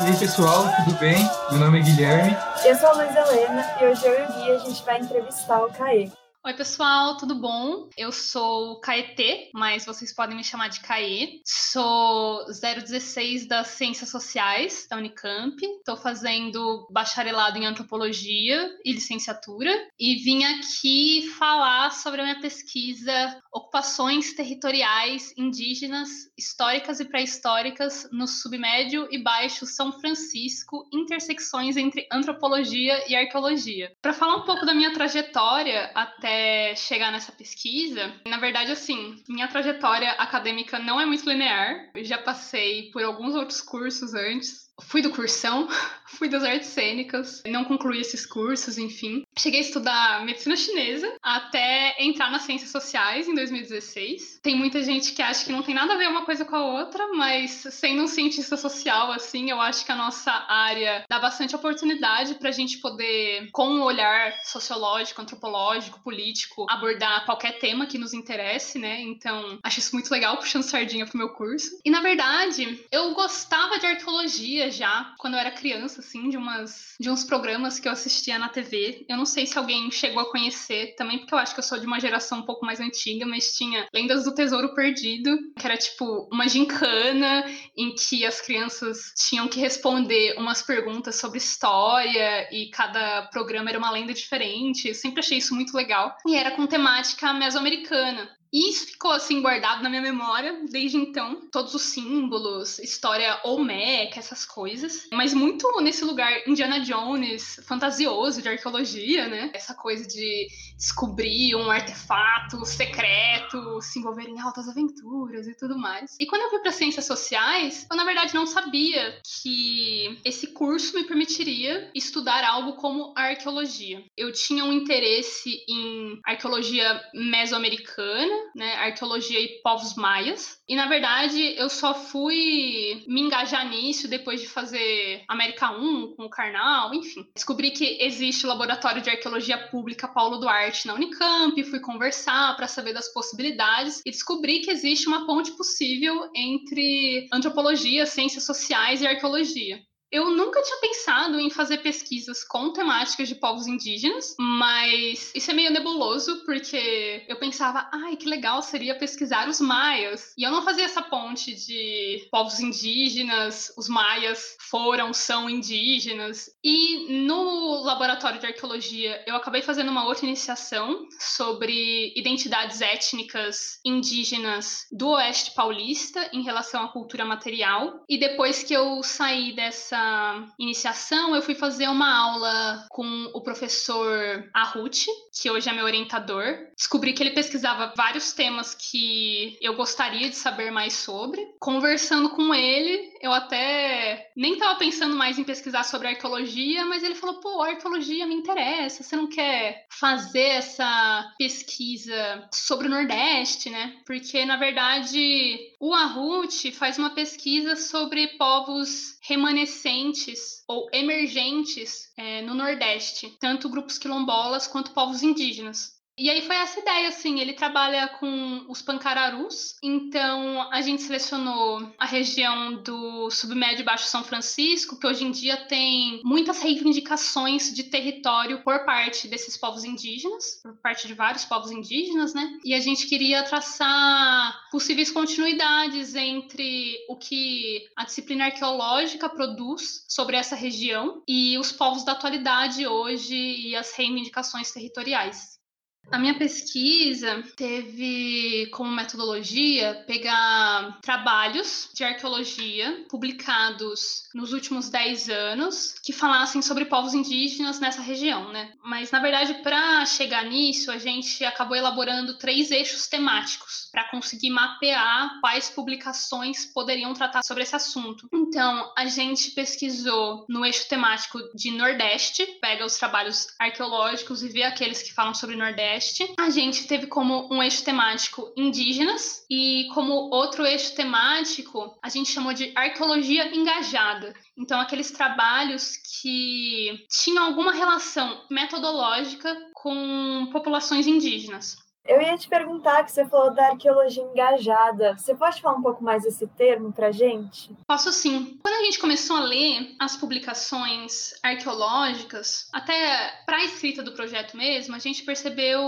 E aí, pessoal, tudo bem? Meu nome é Guilherme. Eu sou a Luiz Helena e hoje eu e o Gui a gente vai entrevistar o Caê. Oi, pessoal, tudo bom? Eu sou Caetê, mas vocês podem me chamar de Caê. Sou 016 das Ciências Sociais da Unicamp. Estou fazendo bacharelado em antropologia e licenciatura e vim aqui falar sobre a minha pesquisa Ocupações Territoriais Indígenas, Históricas e Pré-Históricas no Submédio e Baixo São Francisco, intersecções entre antropologia e arqueologia. Para falar um pouco da minha trajetória até chegar nessa pesquisa, na verdade, assim, minha trajetória acadêmica não é muito linear. Eu já passei por alguns outros cursos antes. Fui do cursão, fui das artes cênicas, não concluí esses cursos, enfim. Cheguei a estudar medicina chinesa até entrar nas ciências sociais em 2016. Tem muita gente que acha que não tem nada a ver uma coisa com a outra, mas sendo um cientista social, assim, eu acho que a nossa área dá bastante oportunidade para a gente poder, com um olhar sociológico, antropológico, político, abordar qualquer tema que nos interesse, né? Então, acho isso muito legal, puxando sardinha pro meu curso. E, na verdade, eu gostava de arqueologia já quando eu era criança, assim, de, umas, de uns programas que eu assistia na TV. Eu não sei se alguém chegou a conhecer também, porque eu acho que eu sou de uma geração um pouco mais antiga, mas tinha Lendas do Tesouro Perdido, que era tipo uma gincana em que as crianças tinham que responder umas perguntas sobre história e cada programa era uma lenda diferente. Eu sempre achei isso muito legal. E era com temática mesoamericana. E isso ficou assim guardado na minha memória desde então. Todos os símbolos, história olmeca, essas coisas. Mas muito nesse lugar Indiana Jones, fantasioso de arqueologia, né? Essa coisa de descobrir um artefato secreto, se envolver em altas aventuras e tudo mais. E quando eu fui para ciências sociais, eu na verdade não sabia que esse curso me permitiria estudar algo como arqueologia. Eu tinha um interesse em arqueologia mesoamericana né, arqueologia e povos maias. E na verdade eu só fui me engajar nisso depois de fazer América 1 com o Karnal, enfim. Descobri que existe o Laboratório de Arqueologia Pública Paulo Duarte na Unicamp, fui conversar para saber das possibilidades e descobri que existe uma ponte possível entre antropologia, ciências sociais e arqueologia. Eu nunca tinha pensado em fazer pesquisas com temáticas de povos indígenas, mas isso é meio nebuloso, porque eu pensava, ai, que legal seria pesquisar os maias. E eu não fazia essa ponte de povos indígenas, os maias foram, são indígenas. E no laboratório de arqueologia, eu acabei fazendo uma outra iniciação sobre identidades étnicas indígenas do Oeste Paulista em relação à cultura material. E depois que eu saí dessa iniciação, eu fui fazer uma aula com o professor Arruti, que hoje é meu orientador. Descobri que ele pesquisava vários temas que eu gostaria de saber mais sobre. Conversando com ele, eu até nem estava pensando mais em pesquisar sobre arqueologia, mas ele falou: pô, arqueologia me interessa, você não quer fazer essa pesquisa sobre o Nordeste, né? Porque, na verdade, o Arruti faz uma pesquisa sobre povos remanescentes ou emergentes é, no Nordeste, tanto grupos quilombolas quanto povos indígenas. E aí foi essa ideia, assim, ele trabalha com os pancararus, então a gente selecionou a região do submédio baixo São Francisco, que hoje em dia tem muitas reivindicações de território por parte desses povos indígenas, por parte de vários povos indígenas, né? E a gente queria traçar possíveis continuidades entre o que a disciplina arqueológica produz sobre essa região e os povos da atualidade hoje e as reivindicações territoriais. A minha pesquisa teve como metodologia pegar trabalhos de arqueologia publicados nos últimos 10 anos que falassem sobre povos indígenas nessa região, né? Mas na verdade, para chegar nisso, a gente acabou elaborando três eixos temáticos para conseguir mapear quais publicações poderiam tratar sobre esse assunto. Então, a gente pesquisou no eixo temático de Nordeste, pega os trabalhos arqueológicos e vê aqueles que falam sobre Nordeste A gente teve como um eixo temático indígenas e como outro eixo temático a gente chamou de arqueologia engajada. Então, aqueles trabalhos que tinham alguma relação metodológica com populações indígenas. Eu ia te perguntar que você falou da arqueologia engajada. Você pode falar um pouco mais desse termo para gente? Posso sim. Quando a gente começou a ler as publicações arqueológicas, até para a escrita do projeto mesmo, a gente percebeu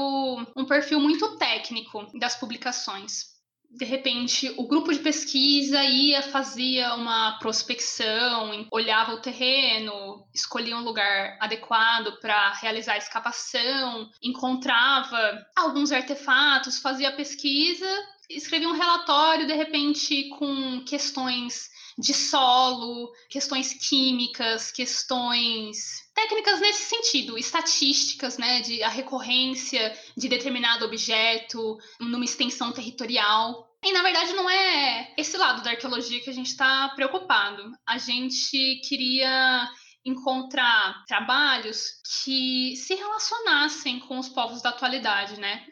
um perfil muito técnico das publicações de repente o grupo de pesquisa ia, fazia uma prospecção, olhava o terreno, escolhia um lugar adequado para realizar a escavação, encontrava alguns artefatos, fazia pesquisa, escrevia um relatório, de repente, com questões de solo, questões químicas, questões técnicas nesse sentido, estatísticas, né, de a recorrência de determinado objeto numa extensão territorial. E na verdade não é esse lado da arqueologia que a gente está preocupado. A gente queria encontrar trabalhos que se relacionassem com os povos da atualidade, né?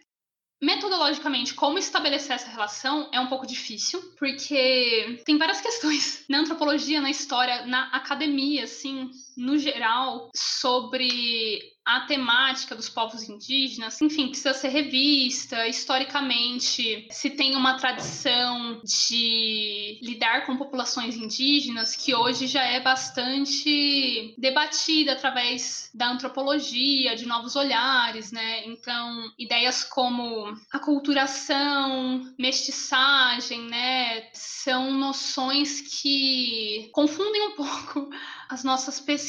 Metodologicamente, como estabelecer essa relação é um pouco difícil, porque tem várias questões na antropologia, na história, na academia, assim, no geral, sobre a temática dos povos indígenas, enfim, precisa ser revista historicamente. Se tem uma tradição de lidar com populações indígenas que hoje já é bastante debatida através da antropologia, de novos olhares, né? Então, ideias como aculturação, mestiçagem, né, são noções que confundem um pouco as nossas pesquisas,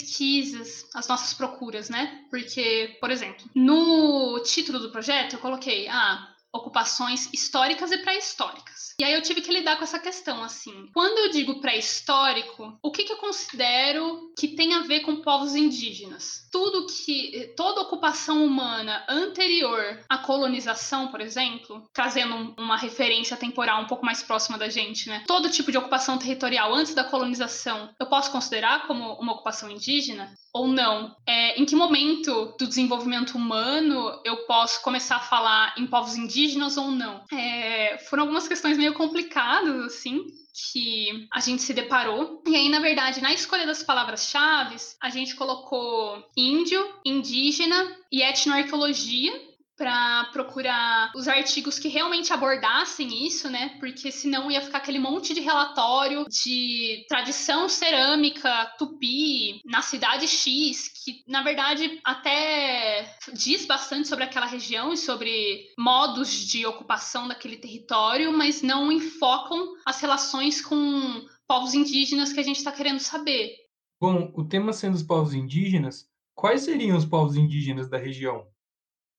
as nossas procuras, né? Porque, por exemplo, no título do projeto eu coloquei, ah, ocupações históricas e pré-históricas. E aí eu tive que lidar com essa questão, assim. Quando eu digo pré-histórico, o que, que eu considero que tem a ver com povos indígenas? Tudo que. toda ocupação humana anterior à colonização, por exemplo, trazendo uma referência temporal um pouco mais próxima da gente, né? Todo tipo de ocupação territorial antes da colonização, eu posso considerar como uma ocupação indígena? Ou não? É, em que momento do desenvolvimento humano eu posso começar a falar em povos indígenas ou não? É, foram algumas questões meio complicadas, assim, que a gente se deparou. E aí, na verdade, na escolha das palavras-chave, a gente colocou índio, indígena e etnoarqueologia para procurar os artigos que realmente abordassem isso, né? Porque senão ia ficar aquele monte de relatório de tradição cerâmica tupi na cidade X, que na verdade até diz bastante sobre aquela região e sobre modos de ocupação daquele território, mas não enfocam as relações com povos indígenas que a gente está querendo saber. Bom, o tema sendo os povos indígenas, quais seriam os povos indígenas da região?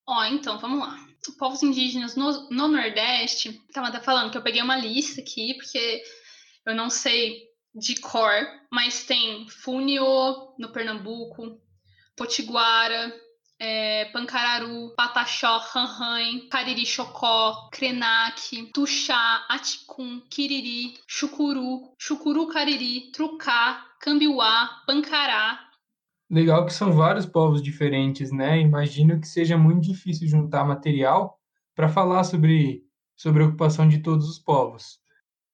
Ó, então, vamos lá. Povos indígenas no, no Nordeste, estava até falando que eu peguei uma lista aqui, porque eu não sei de cor, mas tem Funio no Pernambuco, Potiguara, é, Pancararu, Pataxó, Ranhan, Cariri Chocó, Krenak, Tuxá, Aticum, Quiriri, Chucuru, Chucuru Cariri, Trucá, Cambiuá, Pancará, Legal que são vários povos diferentes, né? Imagino que seja muito difícil juntar material para falar sobre, sobre a ocupação de todos os povos.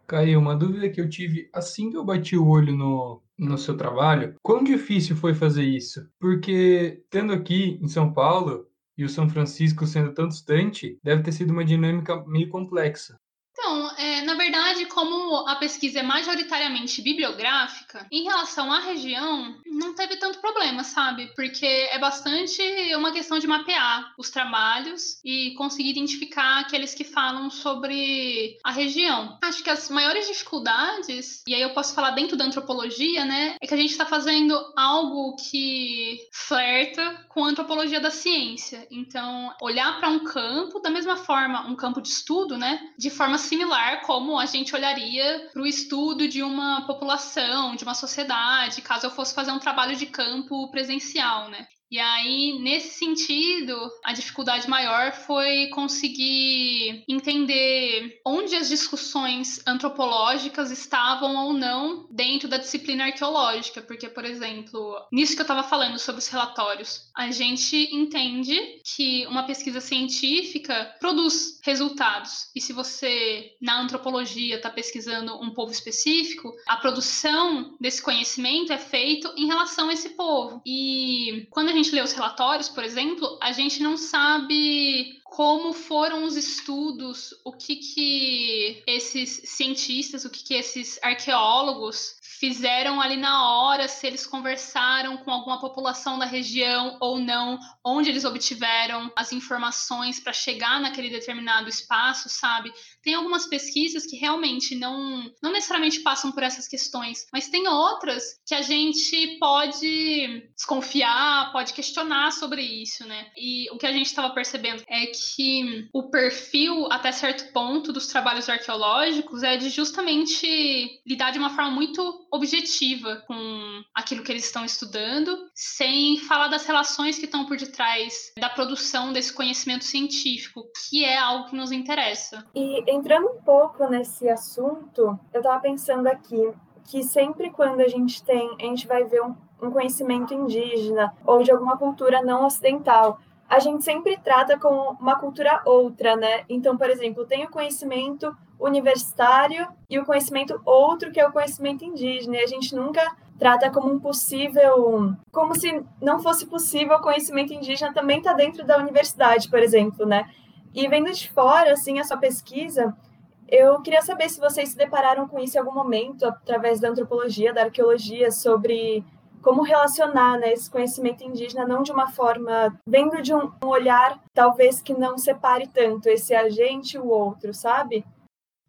Caio, uma dúvida que eu tive assim que eu bati o olho no, no seu trabalho, quão difícil foi fazer isso? Porque, tendo aqui em São Paulo e o São Francisco sendo tão distante, deve ter sido uma dinâmica meio complexa. Então, é, na verdade, como a pesquisa é majoritariamente bibliográfica, em relação à região, não teve tanto problema, sabe? Porque é bastante uma questão de mapear os trabalhos e conseguir identificar aqueles que falam sobre a região. Acho que as maiores dificuldades, e aí eu posso falar dentro da antropologia, né, é que a gente está fazendo algo que flerta com a antropologia da ciência. Então, olhar para um campo da mesma forma, um campo de estudo, né, de forma similar como a gente olharia para o estudo de uma população, de uma sociedade, caso eu fosse fazer um trabalho de campo presencial, né? E aí, nesse sentido, a dificuldade maior foi conseguir entender onde as discussões antropológicas estavam ou não dentro da disciplina arqueológica, porque, por exemplo, nisso que eu estava falando sobre os relatórios, a gente entende que uma pesquisa científica produz resultados. E se você, na antropologia, está pesquisando um povo específico, a produção desse conhecimento é feito em relação a esse povo. E quando a gente gente lê os relatórios, por exemplo, a gente não sabe como foram os estudos, o que que esses cientistas, o que que esses arqueólogos fizeram ali na hora, se eles conversaram com alguma população da região ou não, onde eles obtiveram as informações para chegar naquele determinado espaço, sabe? Tem algumas pesquisas que realmente não, não necessariamente passam por essas questões, mas tem outras que a gente pode desconfiar, pode questionar sobre isso, né? E o que a gente estava percebendo é que o perfil, até certo ponto, dos trabalhos arqueológicos é de justamente lidar de uma forma muito objetiva com aquilo que eles estão estudando, sem falar das relações que estão por detrás da produção desse conhecimento científico, que é algo que nos interessa. E entrando um pouco nesse assunto, eu estava pensando aqui que sempre quando a gente tem, a gente vai ver um, um conhecimento indígena ou de alguma cultura não ocidental, a gente sempre trata como uma cultura outra, né? Então, por exemplo, tem o conhecimento universitário e o conhecimento outro, que é o conhecimento indígena. E a gente nunca trata como um possível, como se não fosse possível o conhecimento indígena também está dentro da universidade, por exemplo, né? E vendo de fora, assim, a sua pesquisa, eu queria saber se vocês se depararam com isso em algum momento, através da antropologia, da arqueologia, sobre como relacionar né, esse conhecimento indígena não de uma forma, vendo de um olhar talvez que não separe tanto esse agente e o outro, sabe?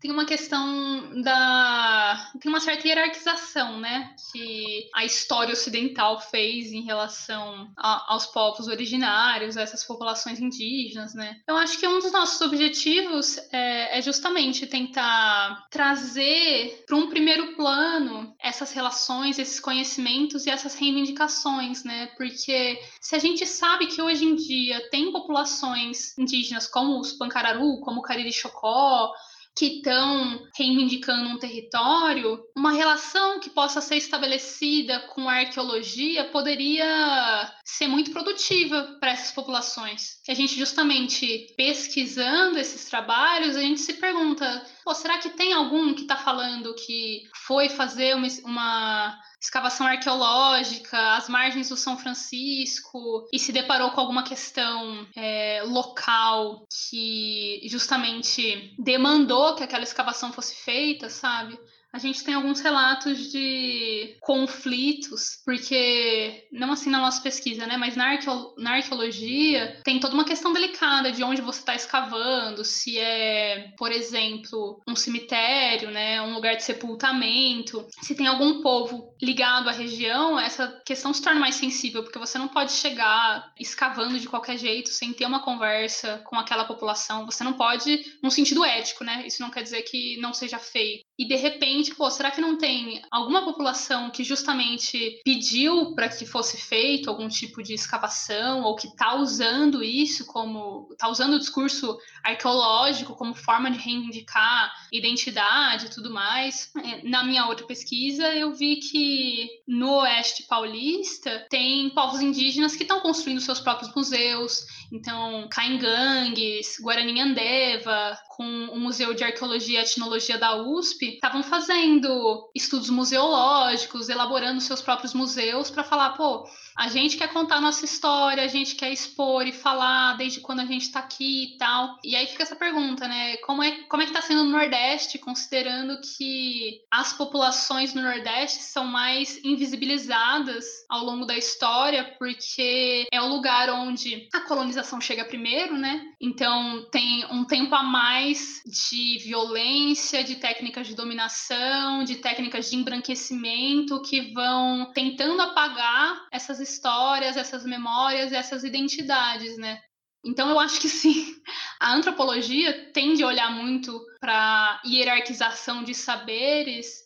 Tem uma questão da. tem uma certa hierarquização, né? Que a história ocidental fez em relação a, aos povos originários, a essas populações indígenas, né? Eu acho que um dos nossos objetivos é, é justamente tentar trazer para um primeiro plano essas relações, esses conhecimentos e essas reivindicações, né? Porque se a gente sabe que hoje em dia tem populações indígenas como os Pancararu, como o Cariri Chocó, que estão reivindicando um território, uma relação que possa ser estabelecida com a arqueologia poderia ser muito produtiva para essas populações. Que a gente justamente pesquisando esses trabalhos, a gente se pergunta, será que tem algum que está falando que foi fazer uma, uma escavação arqueológica às margens do São Francisco e se deparou com alguma questão é, local que justamente demandou que aquela escavação fosse feita, sabe? A gente tem alguns relatos de conflitos, porque, não assim na nossa pesquisa, né, mas na, arqueo na arqueologia tem toda uma questão delicada de onde você está escavando, se é, por exemplo, um cemitério, né, um lugar de sepultamento, se tem algum povo ligado à região, essa questão se torna mais sensível, porque você não pode chegar escavando de qualquer jeito sem ter uma conversa com aquela população, você não pode, num sentido ético, né, isso não quer dizer que não seja feito e de repente, pô, será que não tem alguma população que justamente pediu para que fosse feito algum tipo de escavação ou que está usando isso como está usando o discurso arqueológico como forma de reivindicar identidade e tudo mais? É, na minha outra pesquisa, eu vi que no Oeste Paulista tem povos indígenas que estão construindo seus próprios museus, então Caingangues, Guarani Andeva, com o Museu de Arqueologia e Etnologia da USP, estavam fazendo estudos museológicos, elaborando seus próprios museus para falar, pô, a gente quer contar a nossa história, a gente quer expor e falar desde quando a gente está aqui e tal. E aí fica essa pergunta, né? Como é, como é que está sendo no Nordeste, considerando que as populações no Nordeste são mais invisibilizadas ao longo da história, porque é o lugar onde a colonização chega primeiro, né? Então tem um tempo a mais de violência, de técnicas de dominação, de técnicas de embranquecimento que vão tentando apagar essas histórias, essas memórias, essas identidades, né? Então eu acho que sim, a antropologia tende a olhar muito para hierarquização de saberes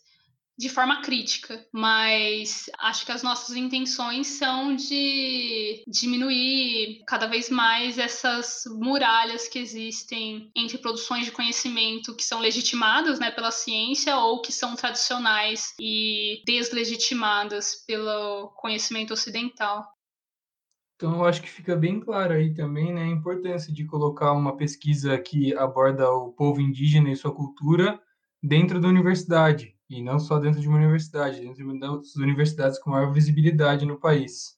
de forma crítica, mas acho que as nossas intenções são de diminuir cada vez mais essas muralhas que existem entre produções de conhecimento que são legitimadas né, pela ciência ou que são tradicionais e deslegitimadas pelo conhecimento ocidental. Então, eu acho que fica bem claro aí também né, a importância de colocar uma pesquisa que aborda o povo indígena e sua cultura dentro da universidade, e não só dentro de uma universidade, dentro das universidades com maior visibilidade no país.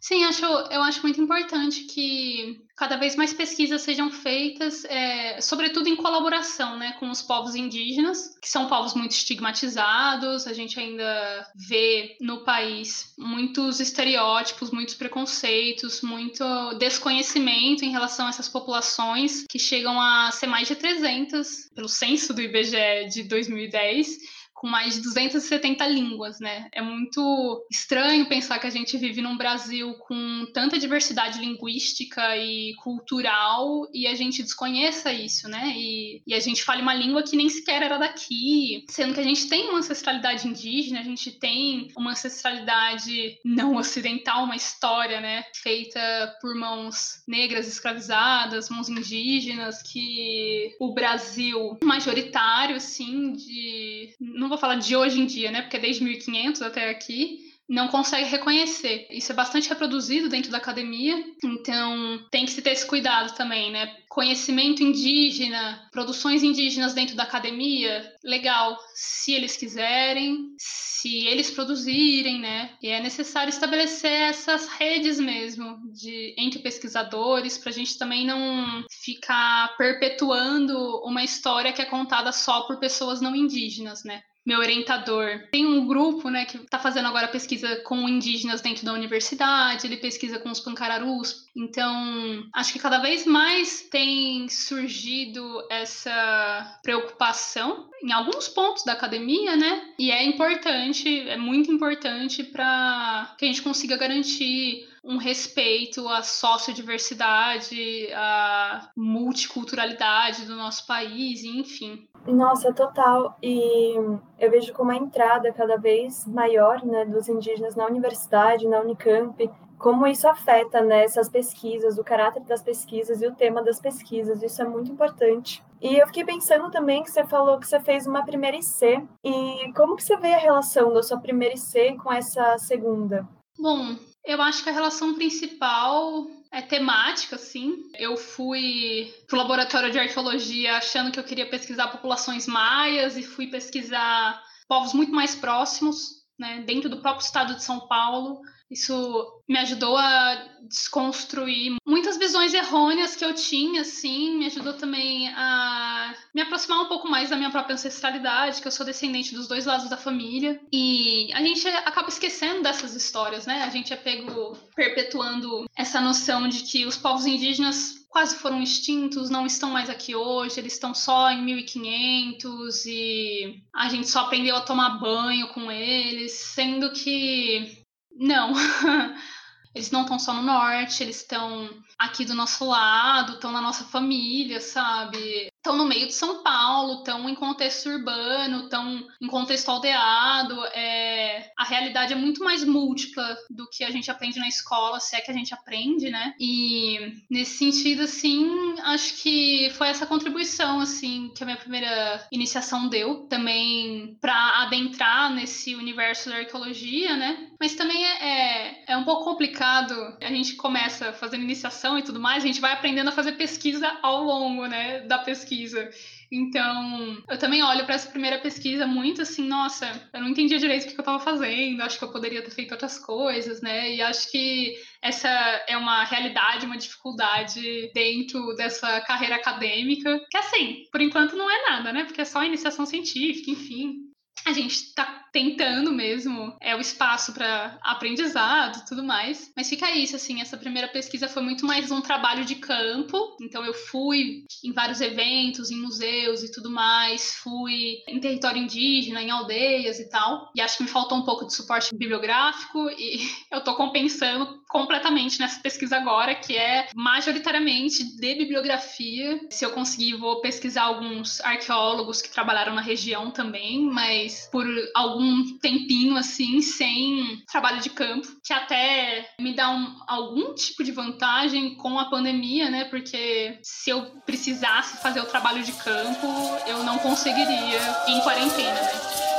Sim, acho, eu acho muito importante que cada vez mais pesquisas sejam feitas, é, sobretudo em colaboração né, com os povos indígenas, que são povos muito estigmatizados. A gente ainda vê no país muitos estereótipos, muitos preconceitos, muito desconhecimento em relação a essas populações, que chegam a ser mais de 300, pelo censo do IBGE de 2010 com mais de 270 línguas, né? É muito estranho pensar que a gente vive num Brasil com tanta diversidade linguística e cultural e a gente desconheça isso, né? E, e a gente fale uma língua que nem sequer era daqui, sendo que a gente tem uma ancestralidade indígena, a gente tem uma ancestralidade não ocidental, uma história, né? Feita por mãos negras escravizadas, mãos indígenas, que o Brasil majoritário, assim, de. Vou falar de hoje em dia, né? Porque é desde 1500 até aqui, não consegue reconhecer. Isso é bastante reproduzido dentro da academia, então tem que se ter esse cuidado também, né? Conhecimento indígena, produções indígenas dentro da academia, legal, se eles quiserem, se eles produzirem, né? E é necessário estabelecer essas redes mesmo de entre pesquisadores para a gente também não ficar perpetuando uma história que é contada só por pessoas não indígenas, né? Meu orientador. Tem um grupo, né, que está fazendo agora pesquisa com indígenas dentro da universidade, ele pesquisa com os pancararus. Então, acho que cada vez mais tem surgido essa preocupação em alguns pontos da academia, né? E é importante, é muito importante para que a gente consiga garantir um respeito à sociodiversidade, à multiculturalidade do nosso país, enfim. Nossa, total. E eu vejo como a entrada cada vez maior né, dos indígenas na universidade, na Unicamp, como isso afeta né, essas pesquisas, o caráter das pesquisas e o tema das pesquisas. Isso é muito importante. E eu fiquei pensando também que você falou que você fez uma primeira IC. E como que você vê a relação da sua primeira IC com essa segunda? Bom, eu acho que a relação principal é temática, sim. Eu fui pro laboratório de arqueologia achando que eu queria pesquisar populações maias e fui pesquisar povos muito mais próximos, né, dentro do próprio estado de São Paulo. Isso me ajudou a desconstruir muitas visões errôneas que eu tinha, assim, me ajudou também a me aproximar um pouco mais da minha própria ancestralidade, que eu sou descendente dos dois lados da família. E a gente acaba esquecendo dessas histórias, né? A gente é pego perpetuando essa noção de que os povos indígenas quase foram extintos, não estão mais aqui hoje, eles estão só em 1500 e a gente só aprendeu a tomar banho com eles, sendo que não. Eles não estão só no norte, eles estão aqui do nosso lado, estão na nossa família, sabe? Estão no meio de São Paulo, estão em contexto urbano, estão em contexto aldeado. É... A realidade é muito mais múltipla do que a gente aprende na escola, se é que a gente aprende, né? E nesse sentido, assim, acho que foi essa contribuição, assim, que a minha primeira iniciação deu, também para adentrar nesse universo da arqueologia, né? Mas também é, é, é um pouco complicado. A gente começa fazendo iniciação e tudo mais, a gente vai aprendendo a fazer pesquisa ao longo, né, da pesquisa pesquisa. Então, eu também olho para essa primeira pesquisa muito assim, nossa, eu não entendia direito o que eu estava fazendo, acho que eu poderia ter feito outras coisas, né? E acho que essa é uma realidade, uma dificuldade dentro dessa carreira acadêmica, que assim, por enquanto não é nada, né? Porque é só iniciação científica, enfim a gente está tentando mesmo, é o espaço para aprendizado tudo mais. Mas fica isso, assim, essa primeira pesquisa foi muito mais um trabalho de campo. Então eu fui em vários eventos, em museus e tudo mais, fui em território indígena, em aldeias e tal. E acho que me faltou um pouco de suporte bibliográfico e eu tô compensando completamente nessa pesquisa agora, que é majoritariamente de bibliografia. Se eu conseguir, vou pesquisar alguns arqueólogos que trabalharam na região também, mas por algum tempinho assim, sem trabalho de campo, que até me dá um, algum tipo de vantagem com a pandemia, né? Porque se eu precisasse fazer o trabalho de campo, eu não conseguiria em quarentena, né?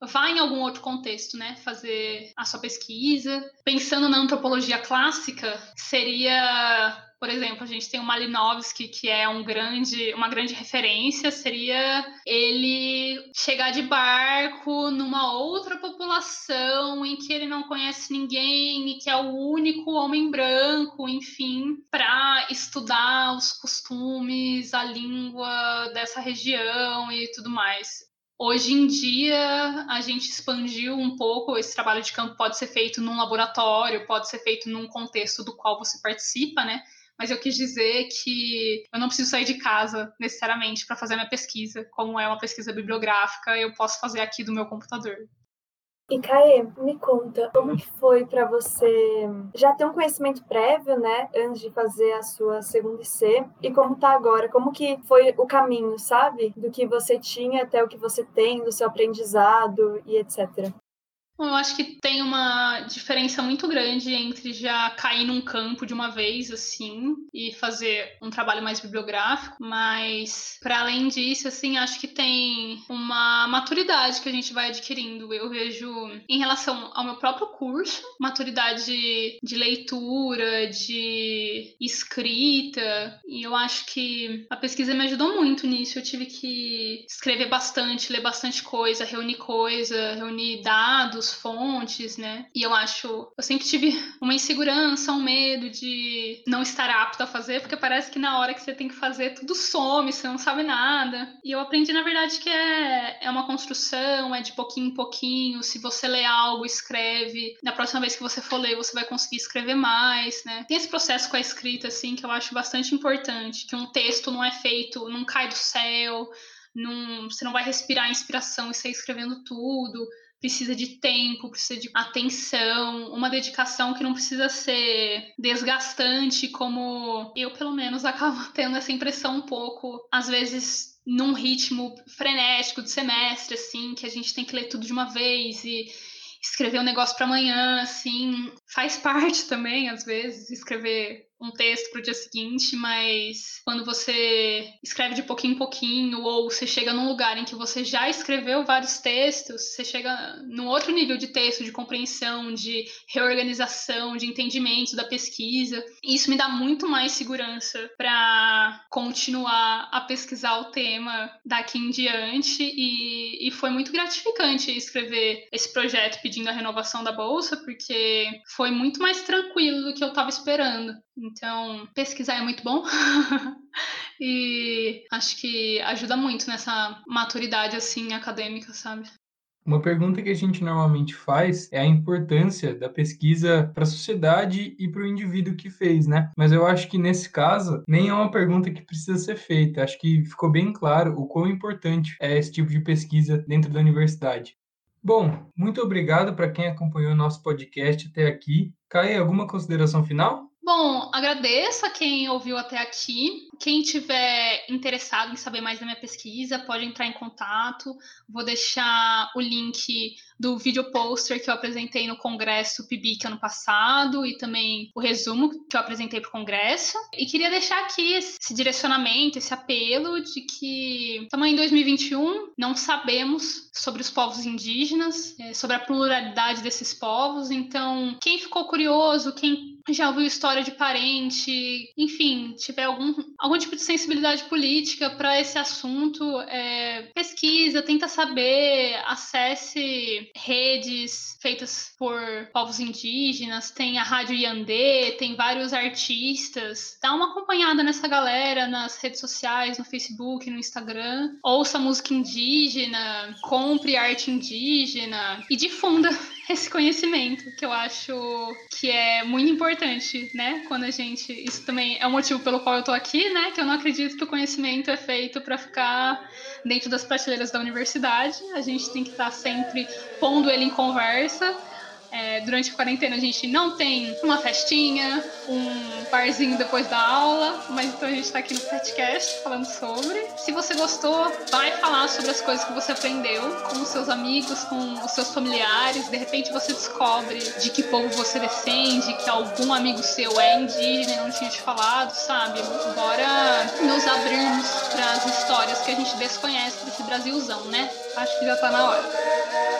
Vá em algum outro contexto, né? Fazer a sua pesquisa. Pensando na antropologia clássica, seria por exemplo, a gente tem o Malinowski, que é um grande, uma grande referência, seria ele chegar de barco numa outra população em que ele não conhece ninguém e que é o único homem branco, enfim, para estudar os costumes, a língua dessa região e tudo mais. Hoje em dia, a gente expandiu um pouco. Esse trabalho de campo pode ser feito num laboratório, pode ser feito num contexto do qual você participa, né? mas eu quis dizer que eu não preciso sair de casa necessariamente para fazer minha pesquisa. Como é uma pesquisa bibliográfica, eu posso fazer aqui do meu computador. E Caê, me conta, como que foi para você já ter um conhecimento prévio, né, antes de fazer a sua segunda IC, e como tá agora? Como que foi o caminho, sabe? Do que você tinha até o que você tem, do seu aprendizado e etc. Eu acho que tem uma diferença muito grande entre já cair num campo de uma vez, assim, e fazer um trabalho mais bibliográfico, mas para além disso, assim, acho que tem uma maturidade que a gente vai adquirindo. Eu vejo em relação ao meu próprio curso, maturidade de leitura, de escrita, e eu acho que a pesquisa me ajudou muito nisso. Eu tive que escrever bastante, ler bastante coisa, reunir coisa, reunir dados fontes, né? E eu acho, eu sempre tive uma insegurança, um medo de não estar apto a fazer, porque parece que na hora que você tem que fazer tudo some, você não sabe nada. E eu aprendi na verdade que é, é uma construção, é de pouquinho em pouquinho. Se você lê algo, escreve. Na próxima vez que você for ler, você vai conseguir escrever mais, né? Tem esse processo com a escrita assim que eu acho bastante importante, que um texto não é feito, não cai do céu. Não, você não vai respirar inspiração e sair escrevendo tudo precisa de tempo, precisa de atenção, uma dedicação que não precisa ser desgastante, como eu, pelo menos, acabo tendo essa impressão um pouco, às vezes num ritmo frenético de semestre, assim, que a gente tem que ler tudo de uma vez e escrever um negócio para amanhã, assim, faz parte também, às vezes, escrever um texto para o dia seguinte, mas quando você escreve de pouquinho em pouquinho, ou você chega num lugar em que você já escreveu vários textos, você chega num outro nível de texto, de compreensão, de reorganização, de entendimento da pesquisa. E isso me dá muito mais segurança para continuar a pesquisar o tema daqui em diante. E, e foi muito gratificante escrever esse projeto pedindo a renovação da bolsa, porque foi muito mais tranquilo do que eu estava esperando. Então, pesquisar é muito bom. e acho que ajuda muito nessa maturidade assim acadêmica, sabe? Uma pergunta que a gente normalmente faz é a importância da pesquisa para a sociedade e para o indivíduo que fez, né? Mas eu acho que nesse caso nem é uma pergunta que precisa ser feita. Acho que ficou bem claro o quão importante é esse tipo de pesquisa dentro da universidade. Bom, muito obrigado para quem acompanhou o nosso podcast até aqui. Caio, alguma consideração final? Bom, agradeço a quem ouviu até aqui. Quem tiver interessado em saber mais da minha pesquisa, pode entrar em contato. Vou deixar o link do vídeo poster que eu apresentei no congresso PIBIC ano passado e também o resumo que eu apresentei para o congresso. E queria deixar aqui esse direcionamento, esse apelo de que estamos em 2021, não sabemos sobre os povos indígenas, é, sobre a pluralidade desses povos. Então, quem ficou curioso, quem já ouviu história de parente, enfim, tiver algum, algum tipo de sensibilidade política para esse assunto, é, pesquisa, tenta saber, acesse redes feitas por povos indígenas, tem a Rádio Yandê, tem vários artistas. Dá uma acompanhada nessa galera nas redes sociais, no Facebook, no Instagram. Ouça música indígena, compre arte indígena e difunda esse conhecimento, que eu acho que é muito importante, né? Quando a gente. Isso também é o motivo pelo qual eu tô aqui, né? Que eu não acredito que o conhecimento é feito para ficar dentro das prateleiras da universidade. A gente tem que estar tá sempre pondo ele em conversa é, durante a quarentena a gente não tem uma festinha, um barzinho depois da aula, mas então a gente está aqui no podcast falando sobre. Se você gostou, vai falar sobre as coisas que você aprendeu com os seus amigos, com os seus familiares. De repente você descobre de que povo você descende, que algum amigo seu é indígena e não tinha te falado, sabe? Bora nos abrirmos para as histórias que a gente desconhece desse Brasilzão, né? Acho que já tá na hora.